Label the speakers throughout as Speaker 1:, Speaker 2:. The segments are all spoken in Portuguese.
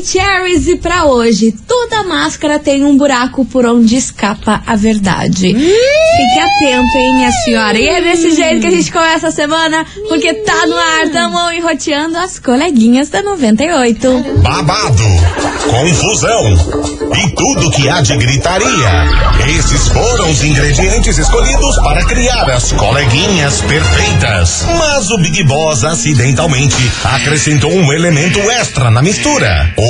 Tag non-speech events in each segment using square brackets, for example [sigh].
Speaker 1: Maravicheries e pra hoje, toda máscara tem um buraco por onde escapa a verdade. Fique atento, hein, minha senhora. E é desse jeito que a gente começa a semana, porque tá no ar, tamo enroteando as coleguinhas da 98.
Speaker 2: babado, confusão e tudo que há de gritaria. Esses foram os ingredientes escolhidos para criar as coleguinhas perfeitas. Mas o Big Boss acidentalmente acrescentou um elemento extra na mistura: o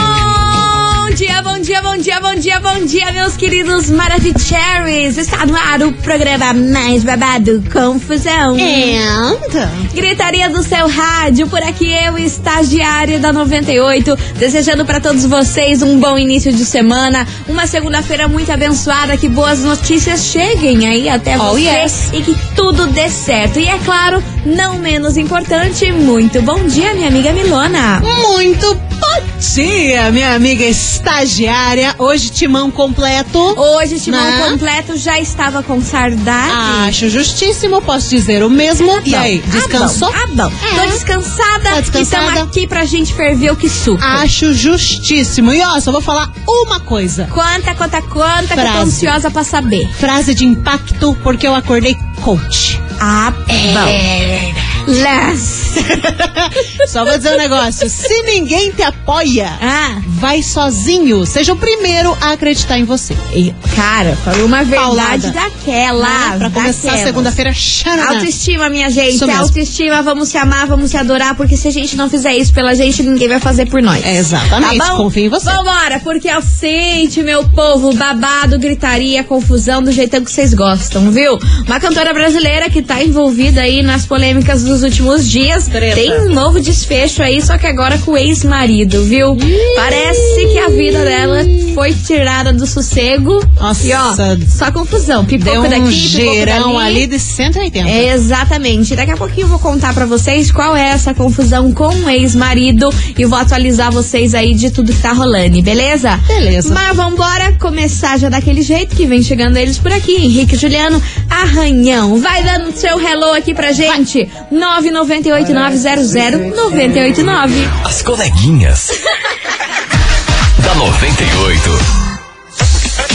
Speaker 1: dia, bom dia, bom dia, bom dia, bom dia, meus queridos Maravicheries. Está no ar o programa mais babado, Confusão.
Speaker 3: And?
Speaker 1: Gritaria do seu rádio, por aqui eu, estagiária da 98, desejando para todos vocês um bom início de semana, uma segunda-feira muito abençoada, que boas notícias cheguem aí até
Speaker 3: Oh,
Speaker 1: você
Speaker 3: yes.
Speaker 1: e que tudo dê certo. E é claro, não menos importante, muito bom dia, minha amiga Milona.
Speaker 3: Muito bom dia, minha amiga estagiária. Hoje timão completo.
Speaker 1: Hoje, Timão
Speaker 3: Né?
Speaker 1: completo já estava com saudade.
Speaker 3: Acho justíssimo, posso dizer o mesmo. e aí, descansou?
Speaker 1: Ah, bom. Ah, bom.
Speaker 3: É.
Speaker 1: Tô descansada.
Speaker 3: Tá descansada?
Speaker 1: Estamos aqui pra gente ferver o que suco.
Speaker 3: Acho justíssimo. E ó, só vou falar uma coisa.
Speaker 1: Conta, conta, conta, que eu tô
Speaker 3: Frase.
Speaker 1: ansiosa pra saber.
Speaker 3: Frase de impacto, porque eu acordei coach.
Speaker 1: Ah, bom. Les. [laughs]
Speaker 3: Só vou dizer um negócio. Se ninguém te apoia,
Speaker 1: Ah,
Speaker 3: vai sozinho. Seja o primeiro a acreditar em você.
Speaker 1: e, cara, falou uma verdade
Speaker 3: Paulada.
Speaker 1: daquela.
Speaker 3: Né? Pra começar segunda-feira chana.
Speaker 1: Autoestima, minha gente. Autoestima, vamos se amar, vamos se adorar, porque se a gente não fizer isso pela gente, ninguém vai fazer por nós.
Speaker 3: É, exatamente.
Speaker 1: Tá?
Speaker 3: Confio em você.
Speaker 1: Vambora, porque eu sente, meu povo, babado, gritaria, confusão, do jeitão que vocês gostam, viu? Uma cantora brasileira que tá envolvida aí nas polêmicas dos últimos dias.
Speaker 3: Treta.
Speaker 1: Tem um novo desfecho aí, só que agora com o ex-marido, viu? Parece que a vida dela foi tirada do sossego.
Speaker 3: Nossa.
Speaker 1: E ó, só confusão. Pipoco
Speaker 3: Deu um
Speaker 1: daqui,
Speaker 3: gerão ali de 180.
Speaker 1: É, Exatamente. Daqui a pouquinho eu vou contar pra vocês qual é essa confusão com o ex-marido e vou atualizar vocês aí de tudo que tá rolando, beleza?
Speaker 3: Beleza.
Speaker 1: Mas vambora começar já daquele jeito que vem chegando eles por aqui. Henrique Juliano, arranhão. Vai dando seu hello aqui pra gente. 998-900-989.
Speaker 4: As coleguinhas. [laughs] da 98.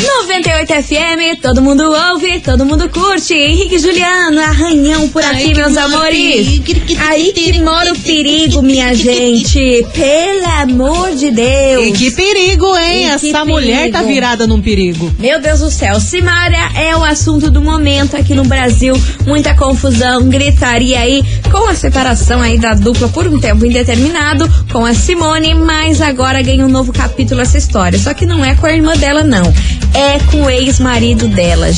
Speaker 1: 98 FM, todo mundo ouve, todo mundo curte. Henrique e Juliano, arranhão por
Speaker 3: Ai,
Speaker 1: aqui,
Speaker 3: que
Speaker 1: meus amores.
Speaker 3: perigo.
Speaker 1: Aí que mora o perigo, minha gente. Pelo amor de Deus.
Speaker 3: E que perigo, hein?
Speaker 1: E
Speaker 3: Essa mulher tá
Speaker 1: perigo.
Speaker 3: virada num perigo.
Speaker 1: Meu Deus do céu, Simária é o assunto do momento aqui no Brasil. Muita confusão, gritaria aí com a separação aí da dupla por um tempo indeterminado com a Simone, mas agora ganha um novo capítulo essa história. Só que não é com a irmã dela, não. É com o ex-marido dela.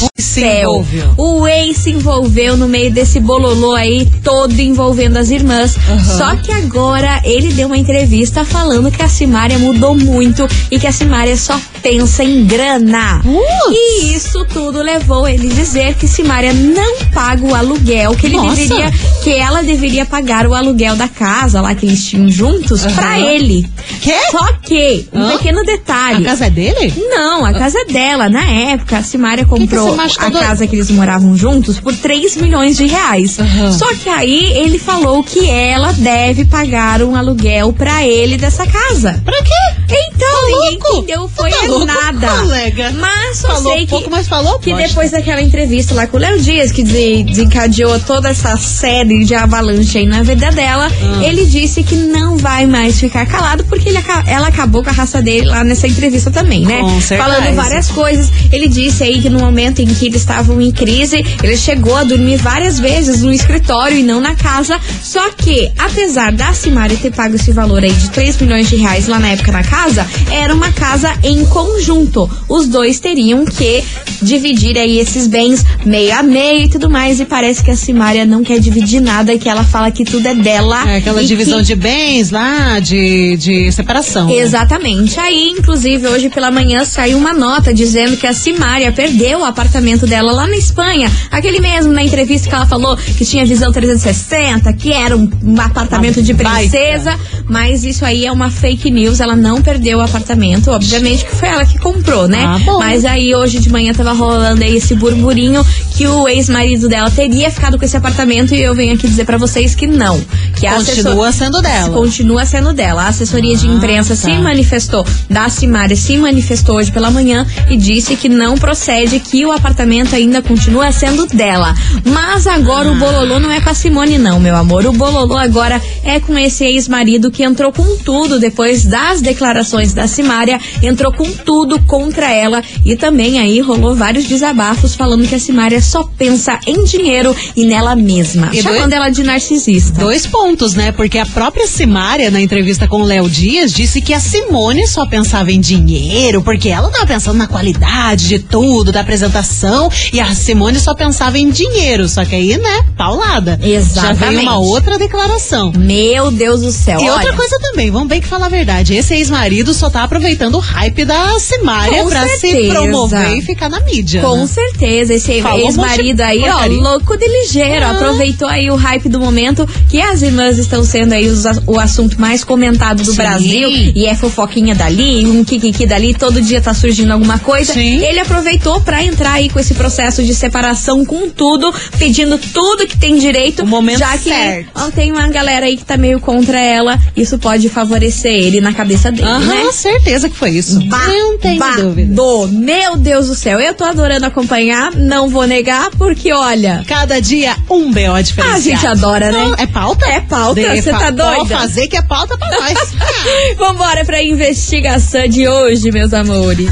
Speaker 3: Envolveu.
Speaker 1: O ex se envolveu no meio desse bololô aí, todo envolvendo as irmãs. Só que agora ele deu uma entrevista falando que a Simária mudou muito e que a Simária só pensa em grana. E isso tudo levou ele a dizer que Simária não paga o aluguel, que ele
Speaker 3: Nossa.
Speaker 1: deveria, que ela deveria pagar o aluguel da casa lá que eles tinham juntos
Speaker 3: Aham.
Speaker 1: pra ele.
Speaker 3: Quê?
Speaker 1: Só que, um
Speaker 3: Hã?
Speaker 1: pequeno detalhe.
Speaker 3: A casa é dele?
Speaker 1: Não, a casa é dela. Na época, a Simária
Speaker 3: que
Speaker 1: comprou
Speaker 3: macho tá
Speaker 1: a
Speaker 3: doido?
Speaker 1: casa que eles moravam juntos por 3 milhões de reais.
Speaker 3: Aham.
Speaker 1: Só que aí ele falou que ela deve pagar um aluguel pra ele dessa casa.
Speaker 3: Pra quê?
Speaker 1: Então,
Speaker 3: Tá
Speaker 1: ninguém
Speaker 3: louco?
Speaker 1: entendeu, foi
Speaker 3: Tá louco,
Speaker 1: nada.
Speaker 3: colega?
Speaker 1: Mas só
Speaker 3: Falou
Speaker 1: sei que,
Speaker 3: pouco, mas falou
Speaker 1: que
Speaker 3: bosta.
Speaker 1: depois daquela entrevista lá com o Léo Dias, que de- desencadeou toda essa série de avalanche aí na vida dela,
Speaker 3: Ah.
Speaker 1: ele disse que não vai mais ficar calado, porque ele ela acabou com a raça dele lá nessa entrevista também, né?
Speaker 3: Com certeza.
Speaker 1: Falando várias coisas. Ele disse aí que no momento em que estavam em crise, ele chegou a dormir várias vezes no escritório e não na casa. Só que, apesar da Simari ter pago esse valor aí de 3 milhões de reais lá na época na casa, era uma casa em conjunto. Os dois teriam que dividir aí esses bens meio a meio e tudo mais. E parece que a Simária não quer dividir nada e que ela fala que tudo é dela.
Speaker 3: É aquela divisão
Speaker 1: que-
Speaker 3: de bens lá, de, de separação. né?
Speaker 1: Exatamente. Aí, inclusive, hoje pela manhã saiu uma nota dizendo que a Simária perdeu o apartamento dela lá na Espanha. Aquele mesmo, na entrevista que ela falou que tinha visão 360, que era um, um apartamento de princesa. Mas isso aí é uma fake news. Ela não perdeu o apartamento. Obviamente que foi ela que comprou, né?
Speaker 3: Ah.
Speaker 1: Mas aí hoje de manhã tava rolando aí esse burburinho que o ex-marido dela teria ficado com esse apartamento e eu venho aqui dizer pra vocês que não. Que a
Speaker 3: Continua
Speaker 1: assessor-
Speaker 3: sendo dela.
Speaker 1: Continua sendo dela. A assessoria de
Speaker 3: Ah,
Speaker 1: imprensa
Speaker 3: tá.
Speaker 1: se manifestou, da Simária se manifestou hoje pela manhã e disse que não procede, que o apartamento ainda continua sendo dela. Mas agora o
Speaker 3: Ah.
Speaker 1: bololô não é com a Simone, não, meu amor. O bololô agora é com esse ex-marido que entrou com tudo depois das declarações da Simária, entrou com tudo contra ela e também aí rolou vários desabafos falando que a Simária só pensa em dinheiro e nela mesma,
Speaker 3: E
Speaker 1: chamando
Speaker 3: dois-
Speaker 1: ela de narcisista.
Speaker 3: Dois pontos, né? Porque a própria Simária, na entrevista com o Léo Dias, disse que a Simone só pensava em dinheiro, porque ela tava pensando na qualidade de tudo, da apresentação, e a Simone só pensava em dinheiro. Só que aí, né, paulada. Já
Speaker 1: Exatamente.
Speaker 3: veio uma outra declaração.
Speaker 1: Meu Deus do céu.
Speaker 3: E
Speaker 1: olha.
Speaker 3: outra coisa também, vamos bem que falar a verdade. Esse ex-marido só tá aproveitando o hype da Simária
Speaker 1: Com
Speaker 3: pra se
Speaker 1: certeza.
Speaker 3: promover e ficar na mídia.
Speaker 1: Com
Speaker 3: né?
Speaker 1: certeza, esse
Speaker 3: um
Speaker 1: ex-marido aí, ó,
Speaker 3: porcaria.
Speaker 1: louco de ligeiro,
Speaker 3: Ah.
Speaker 1: aproveitou aí o hype do momento, que as irmãs estão sendo aí os o assunto mais comentado do
Speaker 3: Sim.
Speaker 1: Brasil, e é fofoquinha dali, um kikiki dali, todo dia tá surgindo alguma coisa.
Speaker 3: Sim.
Speaker 1: Ele aproveitou pra entrar aí com esse processo de separação com tudo, pedindo tudo que tem direito,
Speaker 3: O momento
Speaker 1: já que
Speaker 3: certo.
Speaker 1: ó, tem uma galera aí que tá meio contra ela, isso pode favorecer ele na cabeça dele,
Speaker 3: Aham,
Speaker 1: né?
Speaker 3: certeza que foi isso. não tenho dúvida.
Speaker 1: Meu Deus do céu, eu tô adorando acompanhar, não vou negar, porque olha.
Speaker 3: Cada dia um BO diferenciado.
Speaker 1: A gente adora, né?
Speaker 3: Não, é pauta?
Speaker 1: É pauta, você tá doida?
Speaker 3: Pode fazer que é pauta pra nós. [laughs]
Speaker 1: Vambora pra investigação de hoje, meus amores.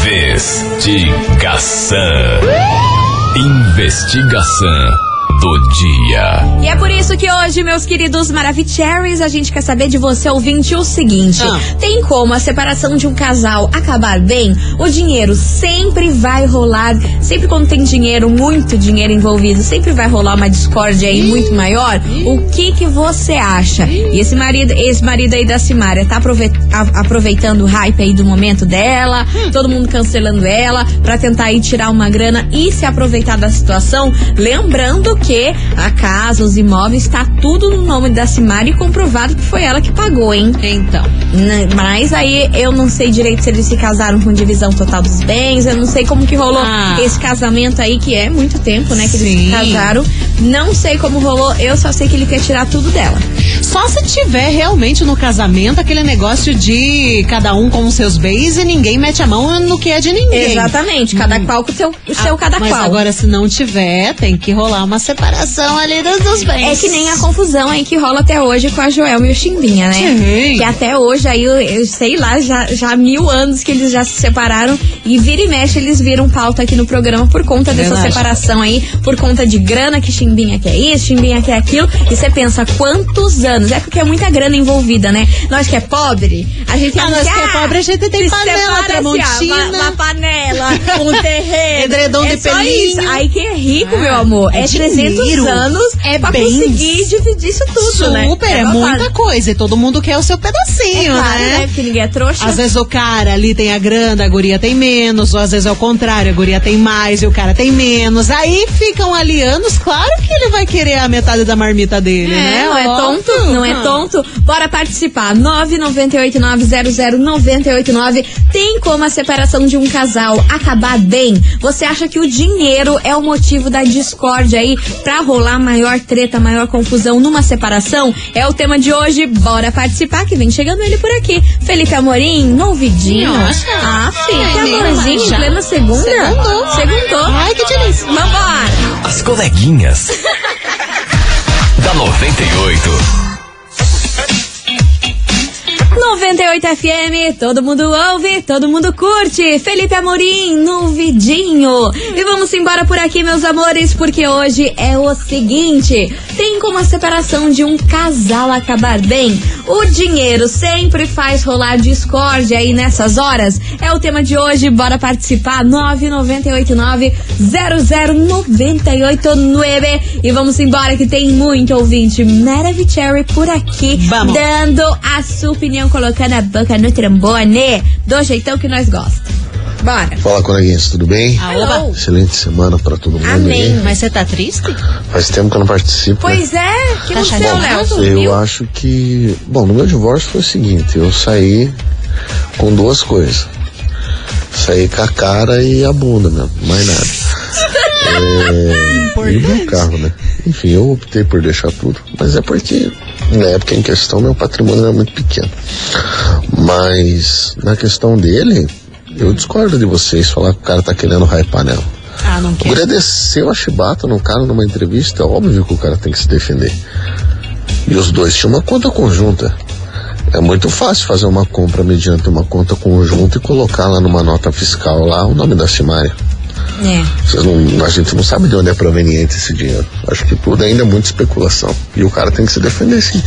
Speaker 4: Investigação. Investigação do dia.
Speaker 1: E é por isso que hoje, meus queridos Maravicheries, a gente quer saber de você, ouvinte, o seguinte:
Speaker 3: Ah.
Speaker 1: tem como a separação de um casal acabar bem? O dinheiro sempre vai rolar, sempre quando tem dinheiro, muito dinheiro envolvido, sempre vai rolar uma discórdia aí muito maior. O que que você acha? E esse marido, esse marido aí da Simária tá aproveitando o hype aí do momento dela, todo mundo cancelando ela pra tentar aí tirar uma grana e se aproveitar da situação, lembrando que a casa, os imóveis, tá tudo no nome da Simária e comprovado que foi ela que pagou, hein?
Speaker 3: então.
Speaker 1: Né, Mas aí eu não sei direito se eles se casaram com divisão total dos bens, eu não sei como que rolou
Speaker 3: Ah.
Speaker 1: esse casamento aí, que é muito tempo, né, que eles
Speaker 3: Sim.
Speaker 1: se casaram. Não sei como rolou, eu só sei que ele quer tirar tudo dela.
Speaker 3: Só se tiver realmente no casamento aquele negócio de cada um com os seus bens e ninguém mete a mão no que é de ninguém.
Speaker 1: Exatamente, cada qual com o seu, o seu
Speaker 3: Ah,
Speaker 1: cada
Speaker 3: Mas
Speaker 1: qual.
Speaker 3: agora, se não tiver, tem que rolar uma separação ali dos, dos bens.
Speaker 1: É que nem a confusão aí que rola até hoje com a Joelma e o Chimbinha, né?
Speaker 3: Sim.
Speaker 1: Que até hoje aí, eu, eu sei lá, já, já há mil anos que eles já se separaram e vira e mexe eles viram pauta aqui no programa por conta dessa
Speaker 3: Verdade.
Speaker 1: separação aí, por conta de grana que Chimbinha quer isso, Chimbinha quer aquilo. E você pensa, quantos anos? É porque é muita grana envolvida, né? Nós que é pobre, a gente
Speaker 3: Ah, nós que é pobre, a gente tem panela,
Speaker 1: assim,
Speaker 3: Tramontina.
Speaker 1: uma, uma panela, um terreno. [laughs]
Speaker 3: Edredom
Speaker 1: é
Speaker 3: de pelinho.
Speaker 1: isso. Aí quem é rico,
Speaker 3: Ah,
Speaker 1: meu amor, é,
Speaker 3: é
Speaker 1: 300
Speaker 3: dinheiro.
Speaker 1: anos
Speaker 3: É
Speaker 1: pra
Speaker 3: bens.
Speaker 1: conseguir dividir isso tudo, né?
Speaker 3: Super, é,
Speaker 1: babado.
Speaker 3: muita coisa. E todo mundo quer o seu
Speaker 1: É
Speaker 3: pedacinho,
Speaker 1: claro,
Speaker 3: né?
Speaker 1: né? Porque ninguém é trouxa.
Speaker 3: Às vezes o cara ali tem a grana, a guria tem menos, ou às vezes é o contrário, a guria tem mais e o cara tem menos. Aí ficam ali anos, claro que ele vai querer a metade da marmita dele,
Speaker 1: É,
Speaker 3: né?
Speaker 1: não é tonto, não é tonto. Bora participar. 998900989. Tem como a separação de um casal acabar bem? Você acha que o dinheiro é o motivo da discórdia aí pra rolar maior treta, maior confusão numa separação? É o tema de hoje. Bora participar que vem chegando ele por aqui. Felipe Amorim, no ouvidinho.
Speaker 3: Nossa.
Speaker 1: Ah, filho, que amorzinho, em plena segunda.
Speaker 3: Segundou.
Speaker 1: Segundou.
Speaker 3: Ai, que delícia.
Speaker 1: Vambora.
Speaker 4: As coleguinhas. [laughs] da 98.
Speaker 1: 98 FM, todo mundo ouve, todo mundo curte. Felipe Amorim no vidinho. E vamos embora por aqui, meus amores, porque hoje é o seguinte: tem como a separação de um casal acabar bem? O dinheiro sempre faz rolar discórdia aí nessas horas. É o tema de hoje, bora participar. 9988-00989. E vamos embora que tem muito ouvinte Maravicherry por aqui,
Speaker 3: Vamos.
Speaker 1: dando a sua opinião, colocando a boca no trambone, do jeitão que nós gostamos. Bora.
Speaker 5: Fala, coleguinhas, tudo bem?
Speaker 1: Alô.
Speaker 5: Excelente semana pra todo mundo
Speaker 1: Amém.
Speaker 5: aí.
Speaker 3: Mas você tá triste?
Speaker 5: Faz tempo que eu não participo. né?
Speaker 1: Pois é, que
Speaker 3: Tá chateado?
Speaker 1: Léo,
Speaker 5: Eu
Speaker 1: sumiu.
Speaker 5: acho que. Bom, no meu divórcio foi o seguinte: eu saí com duas coisas. Saí com a cara e a bunda mesmo, mais nada. [laughs] É, e meu carro, né? Enfim, eu optei por deixar tudo, mas é porque na época em questão meu patrimônio era muito pequeno. Mas na questão dele, eu discordo de vocês falar que o cara tá querendo hypar nela.
Speaker 3: Ah, não
Speaker 5: O
Speaker 3: quero.
Speaker 5: Guri desceu a chibata no cara numa entrevista, é óbvio que o cara tem que se defender. E os dois tinham uma conta conjunta. É muito fácil fazer uma compra mediante uma conta conjunta e colocar lá numa nota fiscal lá o nome da Simária.
Speaker 1: É.
Speaker 5: Vocês não- a gente não sabe de onde é proveniente esse dinheiro. Acho que tudo ainda é muita especulação. E o cara tem que se defender, sim.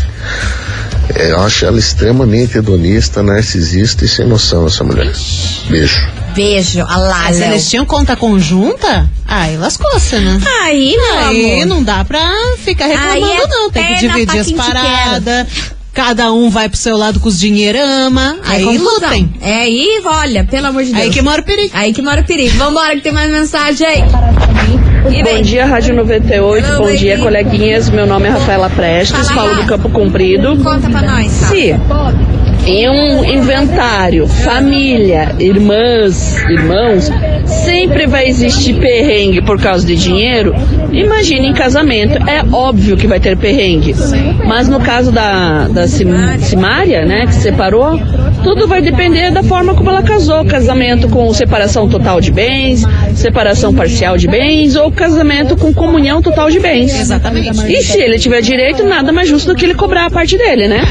Speaker 5: É, eu acho ela extremamente hedonista, narcisista e sem noção, essa mulher. Beijo.
Speaker 1: Beijo, a lá,
Speaker 3: Mas eles tinham conta conjunta? Aí lascou-se, né?
Speaker 1: Aí, meu
Speaker 3: Aí
Speaker 1: amor.
Speaker 3: não dá pra ficar reclamando,
Speaker 1: Aí é
Speaker 3: não. Tem que dividir as
Speaker 1: te
Speaker 3: paradas. Cada um vai pro seu lado com os dinheirama. Aí
Speaker 1: confusão.
Speaker 3: lutem.
Speaker 1: É aí, olha, pelo amor de Deus.
Speaker 3: Aí que mora o perigo.
Speaker 1: Aí que mora o perigo. Vambora que tem mais mensagem aí.
Speaker 6: Bom dia, Rádio 98.
Speaker 1: Alô,
Speaker 6: Bom
Speaker 1: baby.
Speaker 6: dia, coleguinhas. Meu nome é Rafaela Prestes,
Speaker 1: Fala,
Speaker 6: falo do. Campo Comprido.
Speaker 1: Conta pra nós, tá?
Speaker 6: Se em um inventário, família, irmãs, irmãos, sempre vai existir perrengue por causa de dinheiro, imagine em casamento. É óbvio que vai ter perrengue. Mas no caso da, da Sim- Simária, né, que separou, tudo vai depender da forma como ela casou. Casamento com separação total de bens, separação parcial de bens ou casamento com comunhão total de bens.
Speaker 3: Exatamente.
Speaker 6: E se ele tiver direito, nada mais justo do que ele cobrar a parte dele, né?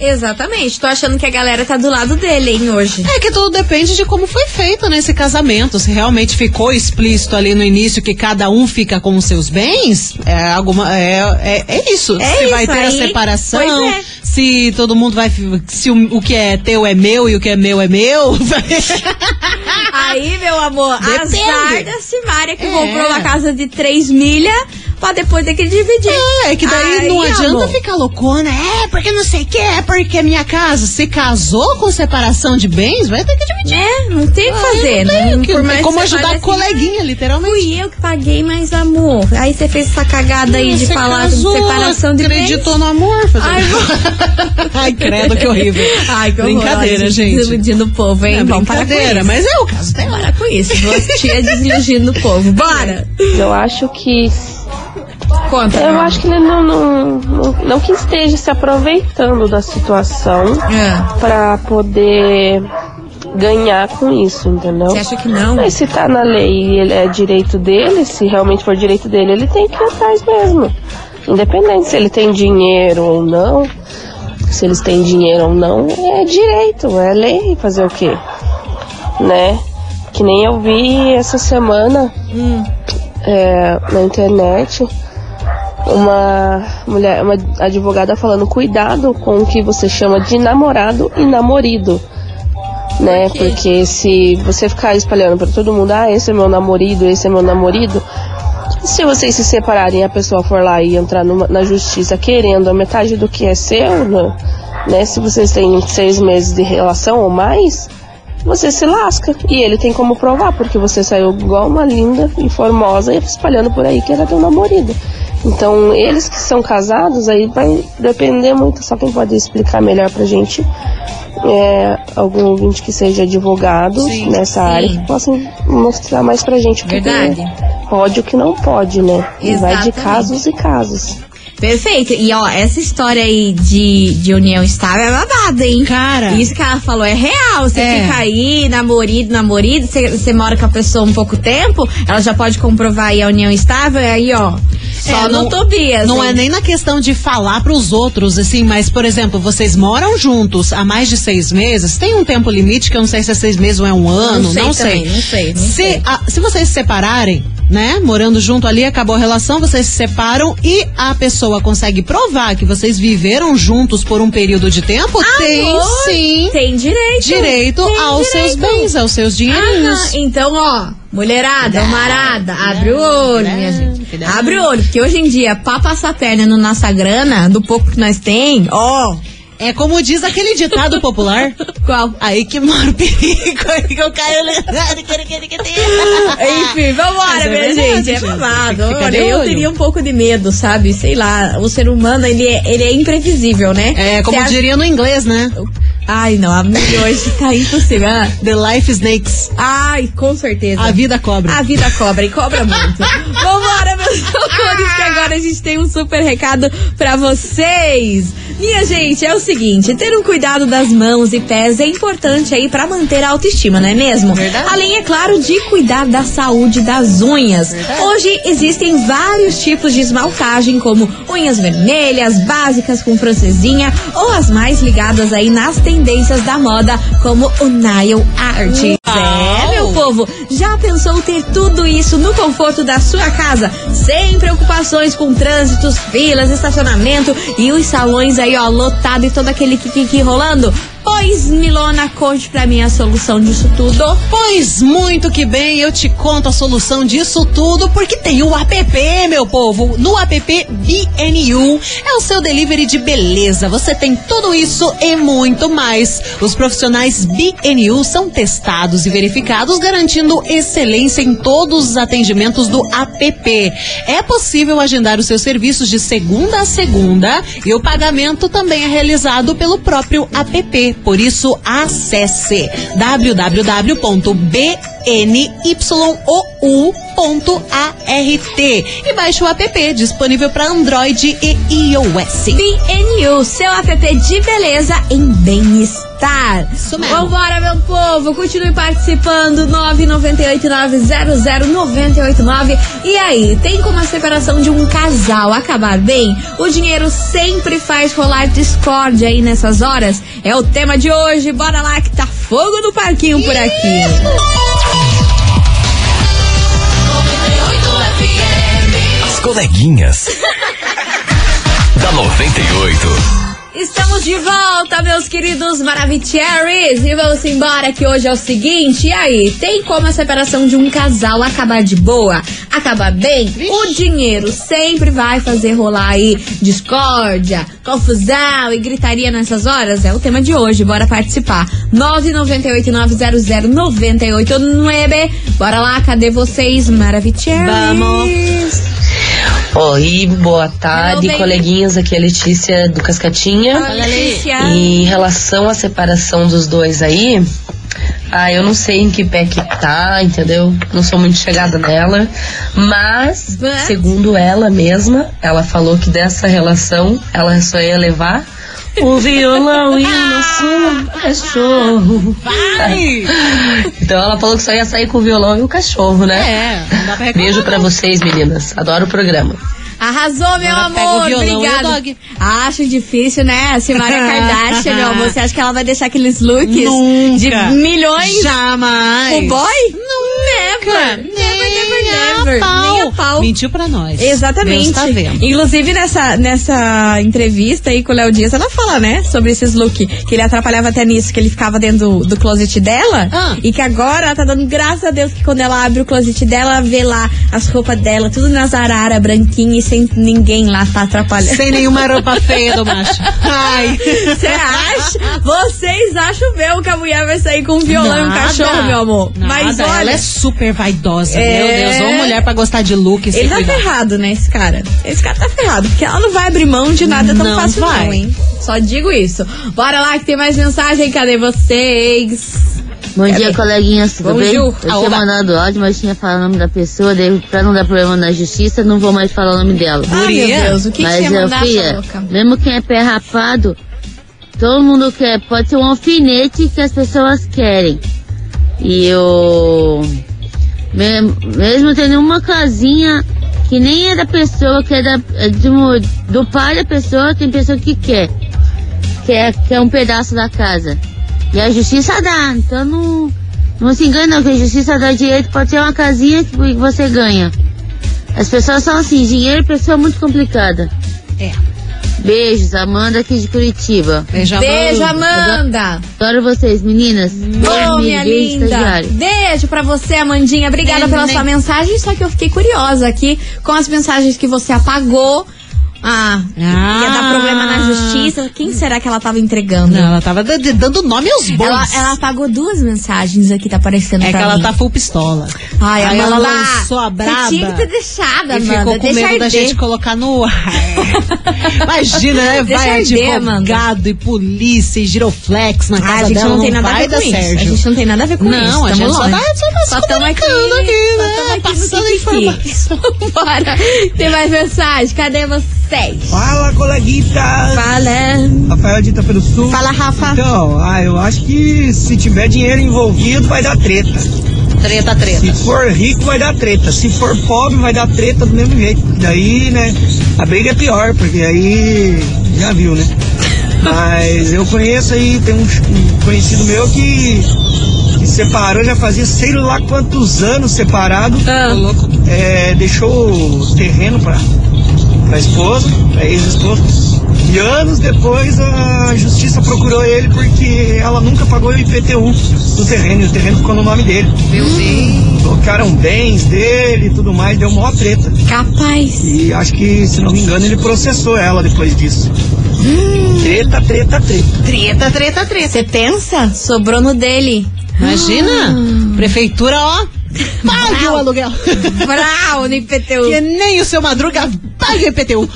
Speaker 1: Exatamente. Tô achando que a galera tá do lado dele, hein, hoje.
Speaker 3: É que tudo depende de como foi feito nesse casamento. Se realmente ficou explícito ali no início que cada um fica com os seus bens, é alguma é, é, é isso.
Speaker 1: É
Speaker 3: se vai
Speaker 1: isso
Speaker 3: ter a
Speaker 1: aí.
Speaker 3: separação,
Speaker 1: Pois é.
Speaker 3: se todo mundo vai se o, o que é teu é meu e o que é meu é meu. [laughs]
Speaker 1: Aí, meu amor,
Speaker 3: Depende.
Speaker 1: azar da Simária que
Speaker 3: É.
Speaker 1: comprou uma casa de 3 milha pra depois ter que dividir.
Speaker 3: É, que daí
Speaker 1: Aí,
Speaker 3: não adianta
Speaker 1: amor.
Speaker 3: ficar loucona. É, porque não sei o que, é porque é minha casa. Se casou com separação de bens, vai ter que dividir.
Speaker 1: É, não tem o que fazer.
Speaker 3: Não tem
Speaker 1: Não,
Speaker 3: o que- como
Speaker 1: que você
Speaker 3: ajudar a coleguinha,
Speaker 1: "Ah,
Speaker 3: literalmente."
Speaker 1: Fui eu que paguei, mas amor. Aí você fez essa cagada aí de
Speaker 3: Você
Speaker 1: falar
Speaker 3: casou,
Speaker 1: de separação de
Speaker 3: acreditou
Speaker 1: bens.
Speaker 3: no amor. Fazer...
Speaker 1: Ai, [laughs]
Speaker 3: Ai, credo, que horrível.
Speaker 1: Ai, que horror.
Speaker 3: Brincadeira,
Speaker 1: Olha,
Speaker 3: gente.
Speaker 1: Desiludindo o povo, hein?
Speaker 3: É
Speaker 1: com
Speaker 3: brincadeira, mas é o caso dela.
Speaker 1: Para com isso. Duas tias desiludindo o povo. Bora!
Speaker 7: Eu acho que.
Speaker 1: Conta.
Speaker 7: Eu acho que ele não, não, não, não que esteja se aproveitando da situação
Speaker 1: É.
Speaker 7: pra poder ganhar com isso, entendeu?
Speaker 1: Você acha que não?
Speaker 7: Mas se tá na lei e ele é direito dele, se realmente for direito dele, ele tem que ir atrás mesmo. Independente se ele tem dinheiro ou não, se eles têm dinheiro ou não, é direito, é lei fazer o quê? Né? Que nem eu vi essa semana é, na internet uma mulher, uma advogada falando cuidado com o que você chama de namorado e namorido né?
Speaker 1: Por?
Speaker 7: Porque se você ficar espalhando para todo mundo, ah, esse é meu namorido, esse é meu namorido, se vocês se separarem e a pessoa for lá e entrar numa- na justiça querendo a metade do que é seu, né? né? Se vocês têm seis meses de relação ou mais, você se lasca. E ele tem como provar, porque você saiu igual uma linda e formosa e espalhando por aí que era teu namorado. Então, eles que são casados, aí vai depender muito. Só quem pode explicar melhor pra gente é algum ouvinte que seja advogado
Speaker 3: Sim,
Speaker 7: nessa
Speaker 1: sim.
Speaker 7: área que possam mostrar mais pra gente o que
Speaker 1: Verdade.
Speaker 7: que pode e o que não pode, né? E vai de
Speaker 1: Exatamente.
Speaker 7: casos e casos.
Speaker 1: Perfeito. E ó, essa história aí de, de união estável é babada, hein?
Speaker 3: Cara.
Speaker 1: Isso que ela falou é real. Você
Speaker 3: É.
Speaker 1: fica aí, namorido, namorido, você, você mora com a pessoa um pouco tempo, ela já pode comprovar aí a união estável, e aí, ó. Só
Speaker 3: É,
Speaker 1: no
Speaker 3: não-
Speaker 1: Tobias.
Speaker 3: Não
Speaker 1: hein?
Speaker 3: é nem na questão de falar pros outros, assim, mas, por exemplo, vocês moram juntos há mais de seis meses, tem um tempo limite que eu não sei se é seis meses ou é um ano,
Speaker 1: sei
Speaker 3: não sei.
Speaker 1: não sei, não
Speaker 3: se,
Speaker 1: sei.
Speaker 3: a- se vocês se separarem, né, morando junto ali, acabou a relação, vocês se separam e a pessoa consegue provar que vocês viveram juntos por um período de tempo, tem
Speaker 1: Amor,
Speaker 3: sim
Speaker 1: Tem direito.
Speaker 3: direito
Speaker 1: Tem
Speaker 3: aos seus
Speaker 1: direito.
Speaker 3: bens, aos seus dinheirinhos.
Speaker 1: Ah, então, ó, mulherada, marada, abre o olho, minha gente. Abre o olho, porque hoje em dia, pra passar perna no nossa grana, do pouco que nós tem, ó,
Speaker 3: É como diz aquele ditado popular.
Speaker 1: qual?
Speaker 3: Aí que mora o perigo, aí que eu caio.
Speaker 1: Enfim, vambora,
Speaker 3: é
Speaker 1: minha
Speaker 3: verdade,
Speaker 1: gente. É babado. Olha, eu teria um pouco de medo, sabe? Sei lá, o ser humano, ele é, ele é imprevisível, né?
Speaker 3: É, como
Speaker 1: Cê
Speaker 3: diria no inglês, né?
Speaker 1: Ai, não, a minha hoje tá impossível. Ah,
Speaker 3: The life snakes.
Speaker 1: Ai, com certeza.
Speaker 3: A vida cobra.
Speaker 1: A vida cobra e cobra muito. Vambora, meus amores, que agora a gente tem um super recado pra vocês. Minha gente, é o seguinte, ter um cuidado das mãos e pés é importante aí pra manter a autoestima, não é mesmo?
Speaker 3: Verdade.
Speaker 1: Além, é claro, de cuidar da saúde das unhas. Hoje existem vários tipos de esmaltagem, como unhas vermelhas, básicas com francesinha, ou as mais ligadas aí nas tendências da moda, como o nail art. É, povo, já pensou ter tudo isso no conforto da sua casa, sem preocupações com trânsitos, filas, estacionamento e os salões aí, ó, lotado e todo aquele kikiki rolando? Pois, Milona, conte pra mim a solução disso tudo.
Speaker 3: Pois muito que bem, eu te conto a solução disso tudo, porque tem o app, meu povo. No app BNU é o seu delivery de beleza. Você tem tudo isso e muito mais. Os profissionais BNU são testados e verificados, garantindo excelência em todos os atendimentos do app. É possível agendar os seus serviços de segunda a segunda e o pagamento também é realizado pelo próprio app. Por isso, acesse www.bnyou.art e baixe o app disponível para Android e iOS.
Speaker 1: BNU, seu app de beleza em bem-estar.
Speaker 3: Isso mesmo.
Speaker 1: Vambora, meu povo, continue participando, 998900989. E aí, tem como a separação de um casal acabar bem? O dinheiro sempre faz rolar discórdia aí nessas horas? É o tema de hoje, bora lá que tá fogo no parquinho por aqui.
Speaker 4: As coleguinhas. [laughs] da 98.
Speaker 1: Estamos de volta, meus queridos Maravicheries! E vamos embora que hoje é o seguinte, e aí, tem como a separação de um casal acabar de boa? Acabar bem? O dinheiro sempre vai fazer rolar aí discórdia, confusão e gritaria nessas horas? É o tema de hoje, bora participar. 998-900-989. Bora lá, cadê vocês, Maravicheries?
Speaker 3: Vamos.
Speaker 8: Oi, boa tarde,
Speaker 1: Hello,
Speaker 8: coleguinhas. Aqui é a Letícia do Cascatinha.
Speaker 1: Olha, Letícia.
Speaker 8: E em relação à separação dos dois aí, ah, eu não sei em que pé que tá, entendeu? Não sou muito chegada nela. Mas,
Speaker 1: But?
Speaker 8: segundo ela mesma, ela falou que dessa relação ela só ia levar o violão e o nosso cachorro.
Speaker 3: Vai!
Speaker 8: Então ela falou que só ia sair com o violão e o cachorro, né?
Speaker 3: É, não dá pra reclamar.
Speaker 8: Beijo pra vocês, meninas. Adoro o programa.
Speaker 1: Arrasou, meu
Speaker 3: Agora
Speaker 1: amor. Obrigada. Acho difícil, né? A Silmara [laughs] Kardashian, meu amor. Você acha que ela vai deixar aqueles looks
Speaker 3: Nunca.
Speaker 1: de milhões
Speaker 3: Jamais.
Speaker 1: o boy? Never. Never, never, never.
Speaker 3: pau.
Speaker 1: Nem a pau.
Speaker 3: Mentiu pra nós.
Speaker 1: Exatamente.
Speaker 3: Deus tá vendo.
Speaker 1: Inclusive, nessa, nessa entrevista aí com o Léo Dias, ela fala, né, sobre esses looks, que ele atrapalhava até nisso, que ele ficava dentro do, do closet dela,
Speaker 3: Ah.
Speaker 1: e que agora ela tá dando graças a Deus que quando ela abre o closet dela, ela vê lá as roupas dela, tudo nas araras, branquinha e sem ninguém lá tá atrapalhando.
Speaker 3: Sem nenhuma roupa feia do macho. [laughs] Ai.
Speaker 1: Você acha? Vocês acham mesmo que a mulher vai sair com um violão e um cachorro, meu amor?
Speaker 3: Nada,
Speaker 1: Mas olha.
Speaker 3: ela é super vaidosa,
Speaker 1: É.
Speaker 3: meu Deus. Ou mulher pra gostar de look
Speaker 1: Ele tá
Speaker 3: cuidar.
Speaker 1: ferrado, né, esse cara? Esse cara tá ferrado, porque ela não vai abrir mão de nada tão
Speaker 3: Não
Speaker 1: fácil
Speaker 3: vai.
Speaker 1: não, hein? Só digo isso. Bora lá que tem mais mensagem, cadê vocês?
Speaker 9: Bom
Speaker 1: Cadê?
Speaker 9: dia, coleguinhas, tudo bem?
Speaker 1: Bonjour.
Speaker 9: Eu tinha mandado áudio, mas tinha falado o nome da pessoa, daí pra não dar problema na justiça, não vou mais falar o nome dela.
Speaker 1: Ah, meu
Speaker 3: Guria.
Speaker 1: Deus, o que, que
Speaker 9: mas
Speaker 1: você ia
Speaker 9: eu,
Speaker 1: sua
Speaker 9: filha,
Speaker 1: louca?
Speaker 9: mesmo quem é pé rapado, todo mundo quer, pode ser um alfinete que as pessoas querem. E eu, me- mesmo tendo uma casinha que nem é da pessoa, que é, da, é do, do pai da pessoa, tem pessoa que quer. Quer, quer um pedaço da casa. E a justiça dá, então não, não se engana que a justiça dá direito, pode ser uma casinha que você ganha. As pessoas são assim, dinheiro é pessoa muito complicada.
Speaker 3: É.
Speaker 9: Beijos, Amanda aqui de Curitiba.
Speaker 3: Beijo,
Speaker 1: Beijo,
Speaker 3: Amanda.
Speaker 1: Amanda.
Speaker 9: Adoro vocês, meninas.
Speaker 1: Ô,
Speaker 9: Beijo,
Speaker 1: minha
Speaker 9: beijo,
Speaker 1: linda.
Speaker 9: estagiário.
Speaker 1: Beijo pra você, Amandinha. Obrigada
Speaker 3: É,
Speaker 1: pela
Speaker 3: né?
Speaker 1: sua mensagem. Só que eu fiquei curiosa aqui com as mensagens que você apagou. Ah,
Speaker 3: Ah.
Speaker 1: ia dar problema na justiça. Quem será que ela tava entregando?
Speaker 3: Não, ela tava dando nome aos bois.
Speaker 1: Ela, ela apagou duas mensagens aqui, tá aparecendo
Speaker 3: é que
Speaker 1: pra
Speaker 3: ela
Speaker 1: mim.
Speaker 3: tá full pistola.
Speaker 1: Ai,
Speaker 3: Aí ela lançou a braba.
Speaker 1: Você tinha que ter deixado,
Speaker 3: E
Speaker 1: Amanda.
Speaker 3: ficou com
Speaker 1: Deixa
Speaker 3: medo da gente colocar no ar. [laughs] Imagina, né? Vai
Speaker 1: arder,
Speaker 3: advogado e polícia e giroflex na
Speaker 1: Ah,
Speaker 3: casa
Speaker 1: a gente
Speaker 3: dela.
Speaker 1: não tem nada a ver com isso. A gente não tem nada a ver com
Speaker 3: Não,
Speaker 1: isso.
Speaker 3: a gente só tá- só tá
Speaker 1: aqui,
Speaker 3: aqui, né? Passando informação. [laughs]
Speaker 1: Bora. Tem mais mensagem? Cadê vocês?
Speaker 10: Fala, coleguita!
Speaker 1: Fala.
Speaker 10: Rafael de Itapé do Sul.
Speaker 1: Fala, Rafa.
Speaker 10: Então, ah, eu acho que se tiver dinheiro envolvido, vai dar treta.
Speaker 3: Treta, treta.
Speaker 10: Se for rico, vai dar treta. Se for pobre, vai dar treta do mesmo jeito. Daí, né, a briga é pior, porque aí já viu, né? [laughs] Mas eu conheço aí, tem um, conhecido meu que, que separou, já fazia sei lá quantos anos separado.
Speaker 1: Ah.
Speaker 10: É, deixou o terreno pra, pra esposa, pra ex-esposa. E anos depois a justiça procurou ele porque ela nunca pagou o IPTU do terreno, e o terreno ficou no nome dele.
Speaker 3: Meu Deus.
Speaker 10: Colocaram bens dele e tudo mais, deu maior treta.
Speaker 1: Capaz.
Speaker 10: E acho que, se não me engano, ele processou ela depois disso. Treta, treta, treta.
Speaker 3: Treta, treta, treta.
Speaker 1: Você pensa? Sobrou no dele.
Speaker 3: Imagina. Prefeitura, ó. Pague o aluguel. [laughs]
Speaker 1: Brau no IPTU.
Speaker 3: que nem o seu Madruga pague o IPTU. [laughs]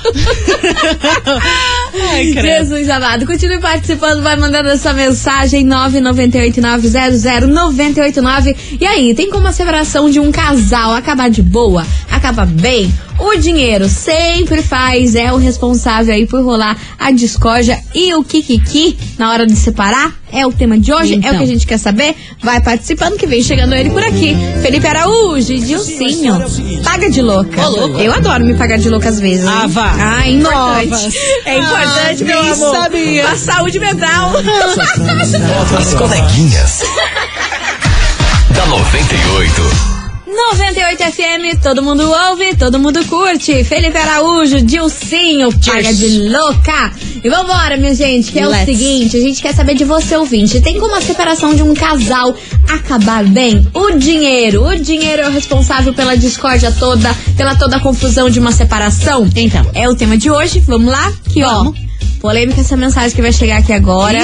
Speaker 3: Ai.
Speaker 1: Jesus amado. Continue participando, vai mandando a sua mensagem 998900989. E aí, tem como a separação de um casal acabar de boa, acabar bem? O dinheiro sempre faz, é o responsável aí por rolar a discórdia e o kikiki na hora de separar? É o tema de hoje, é o
Speaker 3: Então.
Speaker 1: que a gente quer saber? Vai participando que vem chegando ele por aqui. Felipe Araújo, Dilcinho, paga de louca. Eu adoro me pagar de louca às vezes. hein?
Speaker 3: Ah, vá.
Speaker 1: Ah, é importante.
Speaker 3: Novas.
Speaker 1: É importante,
Speaker 3: Ah,
Speaker 1: meu amor.
Speaker 3: sabia.
Speaker 1: A saúde mental. [laughs]
Speaker 4: As coleguinhas. [laughs] da 98.
Speaker 1: 98 FM, todo mundo ouve, todo mundo curte. Felipe Araújo, Dilcinho, paga de louca. E vambora, minha gente, que é o
Speaker 3: Let's.
Speaker 1: seguinte, a gente quer saber de você, ouvinte. Tem como a separação de um casal acabar bem? O dinheiro. O dinheiro é o responsável pela discórdia toda, pela toda a confusão de uma separação?
Speaker 3: Então.
Speaker 1: É o tema de hoje, vamos lá? Que ó,
Speaker 3: Vamos.
Speaker 1: polêmica essa mensagem que vai chegar aqui agora.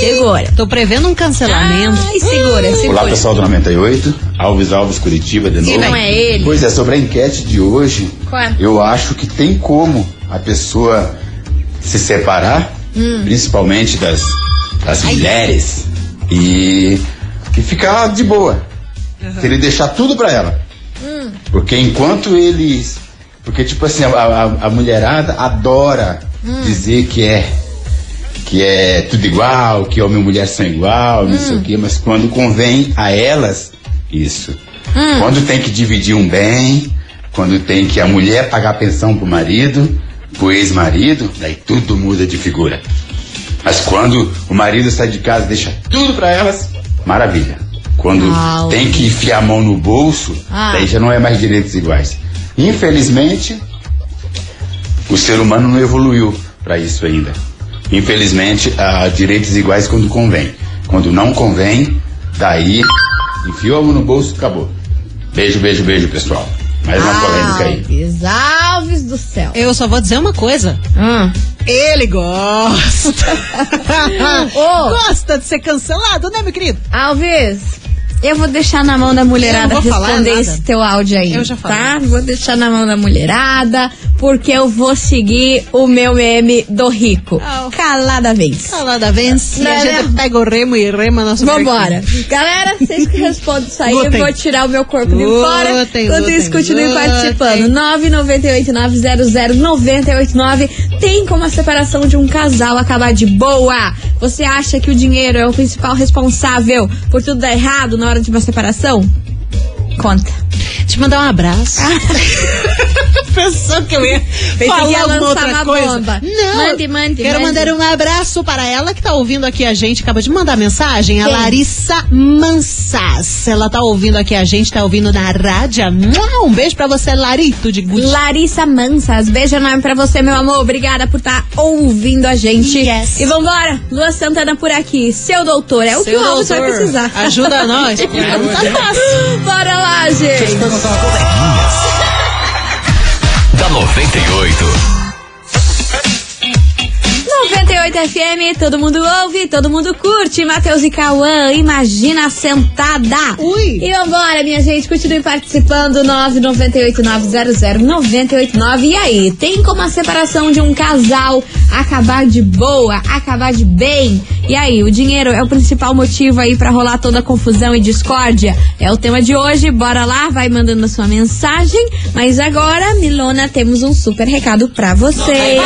Speaker 1: Segura.
Speaker 3: Tô prevendo um cancelamento.
Speaker 1: Ai, segura, segura.
Speaker 11: Olá pessoal do 98, Alves Alves Curitiba de novo.
Speaker 1: não é ele?
Speaker 11: Pois é, sobre a enquete de hoje,
Speaker 1: Qual
Speaker 11: eu acho que tem como a pessoa se separar,
Speaker 1: Hum.
Speaker 11: principalmente das, das mulheres, e, e ficar de boa. Se ele deixar tudo pra ela.
Speaker 1: Hum.
Speaker 11: Porque enquanto eles. Porque, tipo assim, a, a- a mulherada adora
Speaker 1: Hum.
Speaker 11: dizer que é. Que é tudo igual, que homem e mulher são igual, não
Speaker 1: Hum.
Speaker 11: sei o quê, mas quando convém a elas, isso.
Speaker 1: Hum.
Speaker 11: Quando tem que dividir um bem, quando tem que a mulher pagar pensão pro marido, pro ex-marido, daí tudo muda de figura. Mas quando o marido sai de casa e deixa tudo pra elas, maravilha. Quando
Speaker 1: Ah,
Speaker 11: tem que enfiar a mão no bolso,
Speaker 1: Ah.
Speaker 11: daí já não é mais direitos iguais. Infelizmente, o ser humano não evoluiu para isso ainda. Infelizmente, há direitos iguais quando convém. Quando não convém, daí enfiou a mão no bolso, acabou. Beijo, beijo, beijo, pessoal. Mais uma polêmica aí.
Speaker 1: Alves, Alves do céu.
Speaker 3: Eu só vou dizer uma coisa.
Speaker 1: Hum.
Speaker 3: Ele gosta. [laughs] [laughs]
Speaker 1: Ô.
Speaker 3: Gosta de ser cancelado, né, meu querido?
Speaker 1: Alves, eu vou deixar na mão da mulherada responder esse teu áudio aí.
Speaker 3: Eu já falei.
Speaker 1: Tá? Vou deixar na mão da mulherada, porque eu vou seguir o meu meme do rico.
Speaker 3: Oh.
Speaker 1: Calada vez.
Speaker 3: Calada vence.
Speaker 1: Não
Speaker 3: a gente pega o remo e rema nosso
Speaker 1: Vambora. Galera, vocês que respondem isso aí, eu vou tirar o meu corpo de fora.
Speaker 3: Lutem,
Speaker 1: Enquanto isso, continue
Speaker 3: lutem.
Speaker 1: participando. 998-900-989. Tem como a separação de um casal acabar de boa? Você acha que o dinheiro é o principal responsável por tudo dar errado hora de uma separação? Conta.
Speaker 3: Te mandar um abraço. [laughs] Pensou que eu ia
Speaker 1: que
Speaker 3: falar alguma outra
Speaker 1: uma
Speaker 3: coisa?
Speaker 1: bomba.
Speaker 3: Não.
Speaker 1: Mande, mande,
Speaker 3: Quero
Speaker 1: mande.
Speaker 3: mandar um abraço para ela que tá ouvindo aqui a gente. Acabou de mandar mensagem. A
Speaker 1: Quem?
Speaker 3: Larissa Mansas. Ela tá ouvindo aqui a gente, tá ouvindo na rádio. Um beijo pra você, Larito de Gucci.
Speaker 1: Larissa Mansas, beijo enorme pra você, meu amor. Obrigada por estar ouvindo a gente.
Speaker 3: Yes.
Speaker 1: E vambora, Lua Santana por aqui. Seu doutor, é o que
Speaker 3: Seu
Speaker 1: o Alves vai precisar.
Speaker 3: ajuda nós, não [laughs] tá fácil.
Speaker 1: Bora lá, gente.
Speaker 4: Coleguinhas. da 98.
Speaker 1: 98 FM, todo mundo ouve, todo mundo curte. Matheus e Cauã, imagina sentada.
Speaker 3: Ui.
Speaker 1: E vambora, minha gente, continue participando. 998900989. E aí, tem como a separação de um casal acabar de boa, acabar de bem? E aí, o dinheiro é o principal motivo aí pra rolar toda a confusão e discórdia? É o tema de hoje, bora lá, vai mandando a sua mensagem. Mas agora, Milona, temos um super recado pra vocês.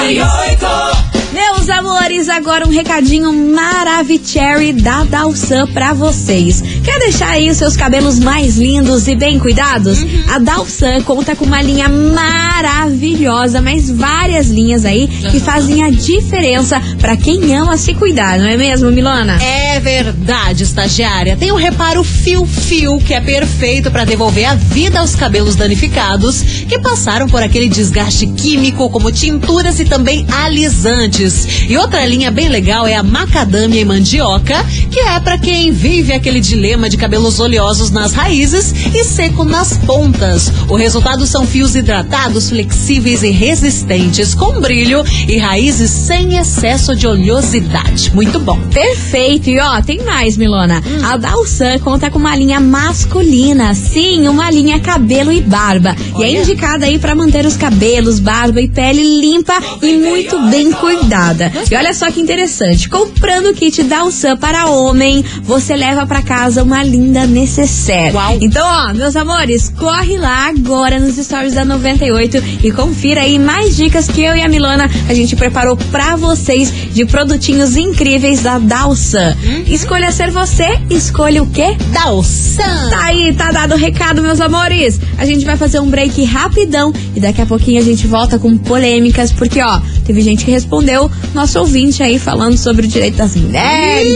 Speaker 1: Meus amores, agora um recadinho Maravicherry da Dalsan pra vocês. Quer deixar aí os seus cabelos mais lindos e bem cuidados? A Dalsan conta com uma linha maravilhosa, mas várias linhas aí que fazem a diferença pra quem ama se cuidar, não é mesmo, Milona?
Speaker 3: É verdade, estagiária. Tem um reparo fio-fio que é perfeito para devolver a vida aos cabelos danificados que passaram por aquele desgaste químico, como tinturas e também alisantes. E outra linha bem legal é a macadâmia e mandioca, que é para quem vive aquele dilema de cabelos oleosos nas raízes e seco nas pontas. O resultado são fios hidratados, flexíveis e resistentes, com brilho e raízes sem excesso de oleosidade. Muito bom.
Speaker 1: Perfeito. E ó, tem mais, Milona. A Dalsan conta com uma linha masculina. Sim, uma linha cabelo e barba. E é indicada aí pra manter os cabelos, barba e pele limpa e muito bem cuidada. E olha só que interessante. Comprando o kit Dalsan para homem, você leva pra casa uma linda necessaire.
Speaker 3: Uau.
Speaker 1: Então, ó, meus amores, corre lá agora nos stories da 98 e confira aí mais dicas que eu e a Milana a gente preparou pra vocês de produtinhos incríveis da Dalsan. Escolha ser você, escolha o quê?
Speaker 3: Dalsan.
Speaker 1: Tá aí, tá dado o recado, meus amores. A gente vai fazer um break rapidão e daqui a pouquinho a gente volta com polêmicas, porque ó, teve gente que respondeu, nosso ouvinte aí falando sobre o direito das mulheres,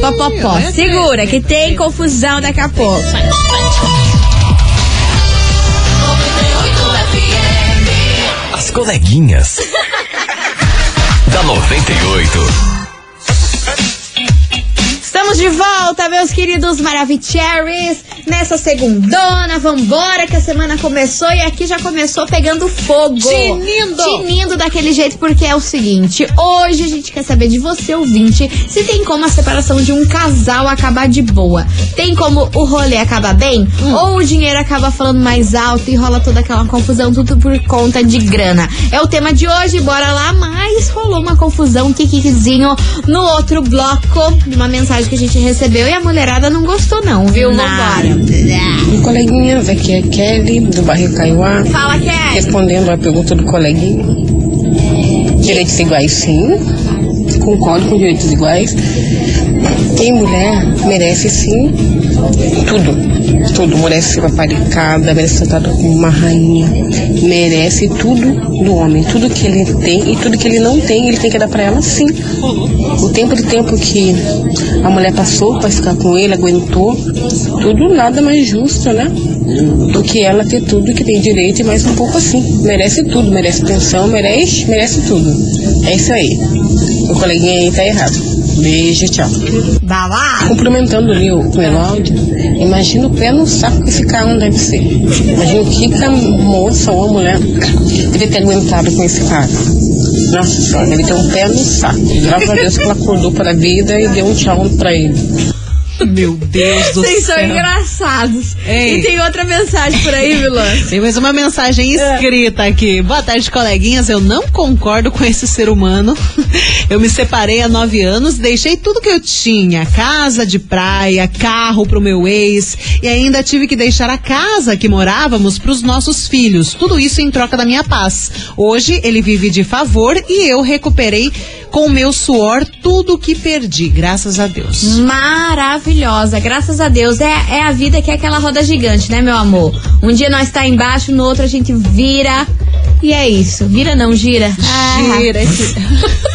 Speaker 1: popopó. Segura que tem confusão daqui a pouco.
Speaker 4: As coleguinhas. [laughs] da 98.
Speaker 1: Estamos de volta, meus queridos Maravicheries. Nessa segundona, vambora que a semana começou e aqui já começou pegando fogo.
Speaker 3: Tinindo.
Speaker 1: Tinindo daquele jeito, porque é o seguinte: hoje a gente quer saber de você, ouvinte, se tem como a separação de um casal acabar de boa. Tem como o rolê acabar bem? Ou o dinheiro acaba falando mais alto e rola toda aquela confusão, tudo por conta de grana? É o tema de hoje, bora lá, mas rolou uma confusão, um kikizinho no outro bloco, uma mensagem que a gente recebeu e a mulherada não gostou, não, viu? Vambora.
Speaker 12: Coleguinhas, aqui é Kelly, do bairro Caiuá.
Speaker 1: Fala, Kelly.
Speaker 12: Respondendo a pergunta do coleguinha. Direitos iguais, sim. Concordo com direitos iguais. Quem mulher merece, sim, tudo. Tudo. Merece ser paparicada, merece ser tratada como uma rainha. Merece tudo do homem. Tudo que ele tem e tudo que ele não tem, ele tem que dar pra ela, sim. O tempo de tempo que a mulher passou pra ficar com ele, aguentou, tudo nada mais justo, né? Do que ela ter tudo que tem direito e mais um pouco assim. Merece tudo, merece pensão, merece, merece tudo. É isso aí. O coleguinha aí tá errado. Beijo, tchau.
Speaker 1: Lá.
Speaker 12: Cumprimentando ali o Cleláudio, imagina o pé no saco que esse cara não deve ser. Imagina o que que a moça ou a mulher deve ter aguentado com esse cara. Nossa senhora, ele tem um pé no saco. Graças a Deus que ela acordou para a vida e deu um tchau pra ele. [laughs]
Speaker 3: Meu Deus do
Speaker 1: Vocês são
Speaker 3: céu.
Speaker 1: engraçados.
Speaker 3: Ei.
Speaker 1: E tem outra mensagem por aí, Vilã. [laughs]
Speaker 3: Tem mais uma mensagem escrita aqui. Boa tarde, coleguinhas. Eu não concordo com esse ser humano. [laughs] Eu me separei há nove anos, deixei tudo que eu tinha: casa de praia, carro pro meu ex, e ainda tive que deixar a casa que morávamos pros nossos filhos. Tudo isso em troca da minha paz. Hoje ele vive de favor e eu recuperei com o meu suor tudo que perdi, graças a Deus.
Speaker 1: Maravilhosa, graças a Deus. É, é a vida que é aquela roda gigante, né, meu amor? Um dia nós tá embaixo, no outro a gente vira. E é isso. Vira não, gira. Ah.
Speaker 3: Gira, [laughs]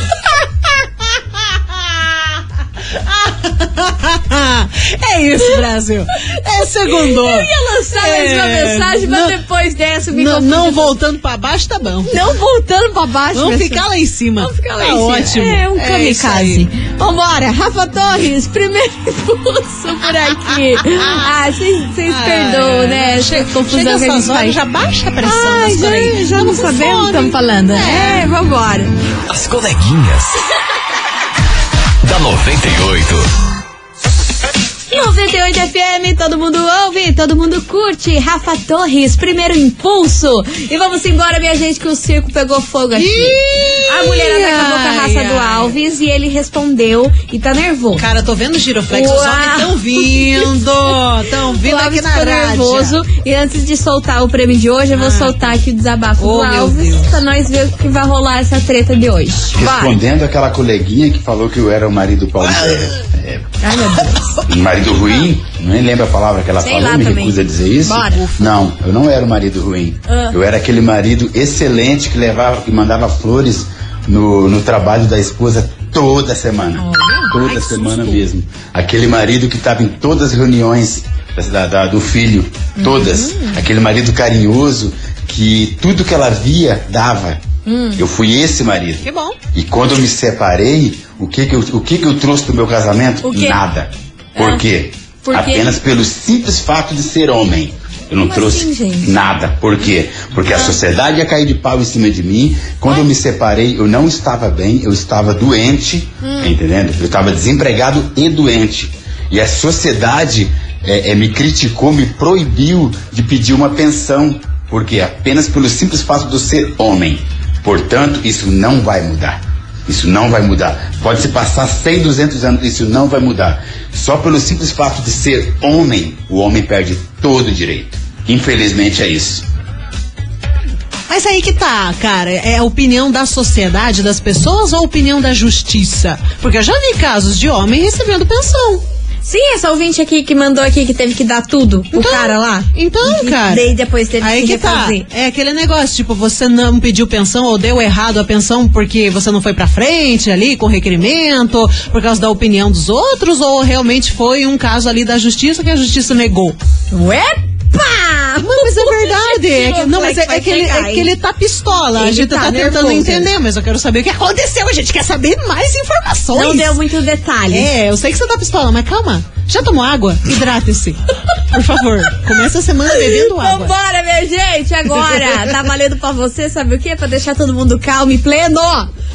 Speaker 3: É isso, Brasil. É [laughs] segundo.
Speaker 1: Eu ia lançar mais uma mensagem, mas
Speaker 3: não-
Speaker 1: depois dessa me
Speaker 3: Não, não voltando pra baixo, tá bom.
Speaker 1: Não voltando pra baixo.
Speaker 3: Vamos ficar lá em cima.
Speaker 1: Vamos ficar lá
Speaker 3: tá
Speaker 1: em cima.
Speaker 3: ótimo.
Speaker 1: É um
Speaker 3: isso
Speaker 1: kamikaze. Vambora, Rafa Torres, primeiro [laughs] impulso por aqui. [laughs] Ah, vocês
Speaker 3: Ah,
Speaker 1: perdoam,
Speaker 3: é.
Speaker 1: né? Essa
Speaker 3: Chega-
Speaker 1: confusão
Speaker 3: chega
Speaker 1: que a gente
Speaker 3: essas horas,
Speaker 1: faz.
Speaker 3: já baixa a pressão
Speaker 1: Ai,
Speaker 3: das
Speaker 1: já, já não sabemos o que estamos falando. É,
Speaker 3: É.
Speaker 1: vambora.
Speaker 4: As coleguinhas. da 98.
Speaker 1: 98 FM, todo mundo ouve, todo mundo curte. Rafa Torres, primeiro impulso. E vamos embora, minha gente, que o circo pegou fogo aqui. a mulherada acabou com a raça
Speaker 3: ai,
Speaker 1: do
Speaker 3: ai.
Speaker 1: Alves e ele respondeu e tá nervoso.
Speaker 3: Cara, eu tô vendo o giroflex, os
Speaker 1: Uau.
Speaker 3: homens tão vindo. Tão vindo
Speaker 1: o
Speaker 3: aqui
Speaker 1: Alves
Speaker 3: na
Speaker 1: ficou
Speaker 3: rádio.
Speaker 1: nervoso. E antes de soltar o prêmio de hoje, eu vou soltar aqui o desabafo
Speaker 3: Oh,
Speaker 1: do Alves
Speaker 3: Deus.
Speaker 1: pra nós ver o que vai rolar essa treta de hoje.
Speaker 11: Respondendo aquela coleguinha que falou que eu era o marido Paulo.
Speaker 1: Ai, meu Deus. [laughs]
Speaker 11: marido ruim, nem lembro a palavra que ela
Speaker 1: Sei
Speaker 11: falou, me
Speaker 1: também.
Speaker 11: recusa a dizer isso.
Speaker 1: Bora.
Speaker 11: Não, eu não era o marido ruim.
Speaker 1: Ah.
Speaker 11: Eu era aquele marido excelente que levava, que mandava flores no, no trabalho da esposa toda semana. toda semana mesmo. Aquele marido que estava em todas as reuniões da- da- do filho, todas.
Speaker 1: Uhum.
Speaker 11: Aquele marido carinhoso que tudo que ela via dava.
Speaker 1: Hum.
Speaker 11: Eu fui esse marido.
Speaker 3: Que bom.
Speaker 11: E quando eu me separei, o que que eu, o que que eu trouxe do meu casamento? Nada. Por
Speaker 1: Ah,
Speaker 11: quê?
Speaker 1: por quê?
Speaker 11: Apenas pelo simples fato de ser homem. Eu não
Speaker 1: Como
Speaker 11: trouxe
Speaker 1: assim,
Speaker 11: nada. Por quê? Porque a sociedade ia cair de pau em cima de mim. Quando eu me separei, eu não estava bem, eu estava doente,
Speaker 1: Hum.
Speaker 11: tá entendendo? Eu estava desempregado e doente. E a sociedade é, é, me criticou, me proibiu de pedir uma pensão. Por quê? Apenas pelo simples fato de eu ser homem. Portanto, isso não vai mudar. Isso não vai mudar. Pode se passar 100, 200 anos, isso não vai mudar. Só pelo simples fato de ser homem, o homem perde todo o direito. Infelizmente é isso.
Speaker 3: Mas aí que tá, cara. É a opinião da sociedade, das pessoas ou a opinião da justiça? Porque eu já vi casos de homem recebendo pensão.
Speaker 1: Sim, essa ouvinte aqui que mandou aqui que teve que dar tudo pro cara lá.
Speaker 3: Então,
Speaker 1: E
Speaker 3: cara.
Speaker 1: Daí depois teve
Speaker 3: Aí
Speaker 1: que,
Speaker 3: que tá. É aquele negócio, tipo, você não pediu pensão ou deu errado a pensão porque você não foi pra frente ali com requerimento, por causa da opinião dos outros, ou realmente foi um caso ali da justiça que a justiça negou?
Speaker 1: Uepa!
Speaker 3: Não, mas é verdade. É que, não, mas é, é que ele, é que ele tá pistola. a
Speaker 1: Ele
Speaker 3: gente
Speaker 1: tá
Speaker 3: tá, tentando
Speaker 1: nervoso.
Speaker 3: entender, mas eu quero saber o que aconteceu. A gente quer saber mais informações.
Speaker 1: Não deu muito detalhe.
Speaker 3: É, eu sei que você tá pistola, mas calma. Já tomou água? Hidrate-se. [laughs] Por favor, começa a semana bebendo água.
Speaker 1: Vambora, minha gente, agora. Tá valendo pra você, sabe o quê? Pra deixar todo mundo calmo e pleno.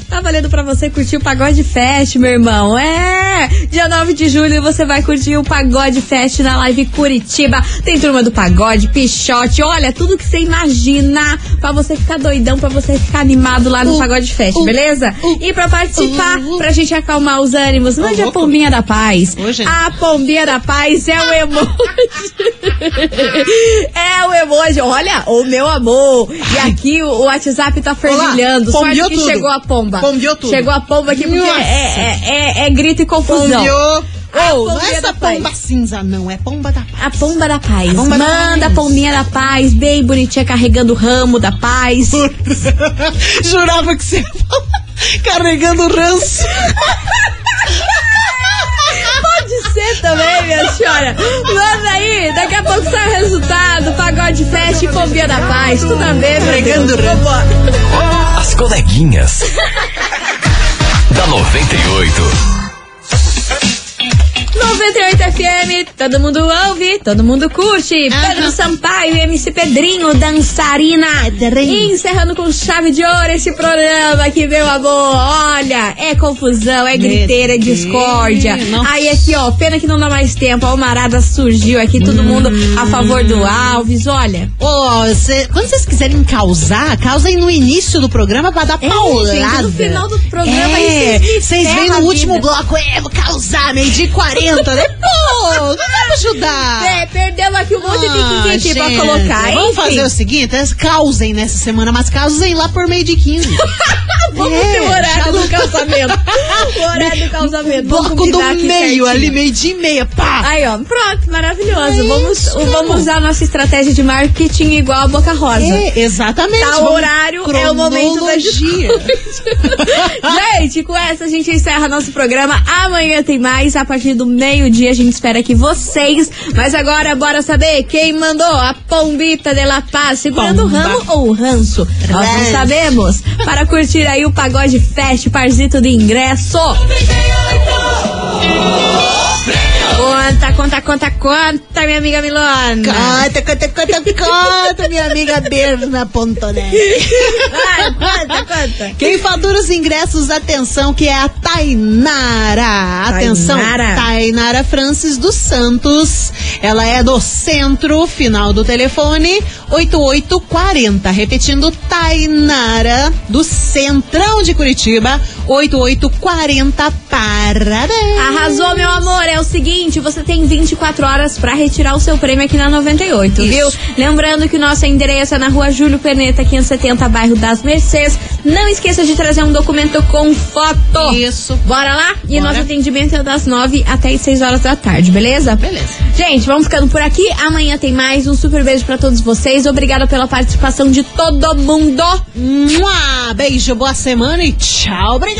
Speaker 1: Tá valendo pra você curtir o Pagode Fest, meu irmão. É! Dia 9 de julho você vai curtir o Pagode Fest na Live Curitiba. Tem turma do Pagode, Pichote, olha, tudo que você imagina pra você ficar doidão, pra você ficar animado lá no
Speaker 3: Uh,
Speaker 1: Pagode Fest,
Speaker 3: uh,
Speaker 1: beleza? E pra participar, pra gente acalmar os ânimos, mande a pombinha da paz.
Speaker 3: Gente.
Speaker 1: A pombinha da paz é o emoji. É o emoji. Olha, o meu amor. E aqui o, o WhatsApp tá fervilhando. Sorte
Speaker 3: pombeou
Speaker 1: que
Speaker 3: tudo.
Speaker 1: chegou a pomba.
Speaker 3: Pombeou tudo.
Speaker 1: Chegou a pomba aqui porque é, é, é, é grito e confusão.
Speaker 3: Pombeou.
Speaker 1: A
Speaker 3: Ou, não é essa
Speaker 1: paz.
Speaker 3: pomba cinza, não. É pomba da
Speaker 1: A pomba da paz.
Speaker 3: pomba da
Speaker 1: Manda a
Speaker 3: paz.
Speaker 1: pombinha da paz, bem bonitinha, carregando o ramo da paz. [laughs]
Speaker 3: Jurava que você ia falar carregando ranço. [laughs]
Speaker 1: Também, minha senhora. Manda aí, daqui a pouco sai o resultado. Pagode Fest e Pombinha da Paz. Tudo a ver. Vambora.
Speaker 4: As coleguinhas. [laughs] da 98.
Speaker 1: 98 FM, todo mundo ouve, todo mundo curte. Pedro Sampaio e MC Pedrinho, dançarina. E encerrando com chave de ouro esse programa aqui, meu amor. Olha, é confusão, é griteira, é discórdia.
Speaker 3: Nossa.
Speaker 1: Aí aqui, ó, pena que não dá mais tempo. A Almarada surgiu aqui, todo mundo a favor do Alves. Olha,
Speaker 3: Ô, cê- quando vocês quiserem causar, causem no início do programa pra dar
Speaker 1: É,
Speaker 3: paulada.
Speaker 1: gente, no final do programa
Speaker 3: é,
Speaker 1: vocês
Speaker 3: vêm no último bloco, é, vou causar, meio dia e 40, né? Pô, pra ajudar.
Speaker 1: É, perdemos aqui um monte de
Speaker 3: Ah,
Speaker 1: pra
Speaker 3: gente,
Speaker 1: colocar,
Speaker 3: Vamos
Speaker 1: enfim.
Speaker 3: fazer o seguinte: causem nessa semana, mas causem lá por meio de 15. [laughs]
Speaker 1: Vamos
Speaker 3: É,
Speaker 1: ter o [laughs] horário do casamento. O horário do casamento. Vamos
Speaker 3: Bloco do meio, ali, meio dia e meia, pá!
Speaker 1: Aí, ó, pronto, maravilhoso.
Speaker 3: É
Speaker 1: vamos,
Speaker 3: isso.
Speaker 1: vamos usar a nossa estratégia de marketing igual a Boca Rosa.
Speaker 3: É, exatamente.
Speaker 1: Tá, o
Speaker 3: vamos-
Speaker 1: horário é o momento da [laughs] gente, com essa a gente encerra nosso programa. Amanhã tem mais. A partir do meio-dia a gente espera que vocês. Mas agora, bora saber quem mandou a pombita de La Paz, segurando o ramo ou o ranço? Nós não sabemos. Para curtir aí o Pagode Fest, parzito de ingresso. Conta, conta, conta, conta, minha amiga Milona.
Speaker 3: Conta, conta, conta, conta, minha amiga Berna Pontonelli. [laughs]
Speaker 1: Vai, conta, conta.
Speaker 3: Quem fatura os ingressos, atenção, que é a Tainara. Atenção,
Speaker 1: Tainara.
Speaker 3: Tainara Francis dos Santos. Ela é do centro, final do telefone 8840. Repetindo, Tainara do centrão de Curitiba 8840. Parabéns.
Speaker 1: Arrasou, meu amor. É o seguinte, você tem 24 horas pra retirar o seu prêmio aqui na 98,
Speaker 3: Isso.
Speaker 1: viu? Lembrando que o nosso endereço é na rua Júlio Perneta, 570, bairro das Mercês. Não esqueça de trazer um documento com foto.
Speaker 3: Isso.
Speaker 1: Bora lá? E
Speaker 3: Bora.
Speaker 1: nosso atendimento é das 9 até as 6 horas da tarde, beleza?
Speaker 3: Beleza.
Speaker 1: Gente, vamos ficando por aqui. Amanhã tem mais. Um super beijo pra todos vocês. Obrigada pela participação de todo mundo.
Speaker 3: Mua! Beijo, boa semana e tchau,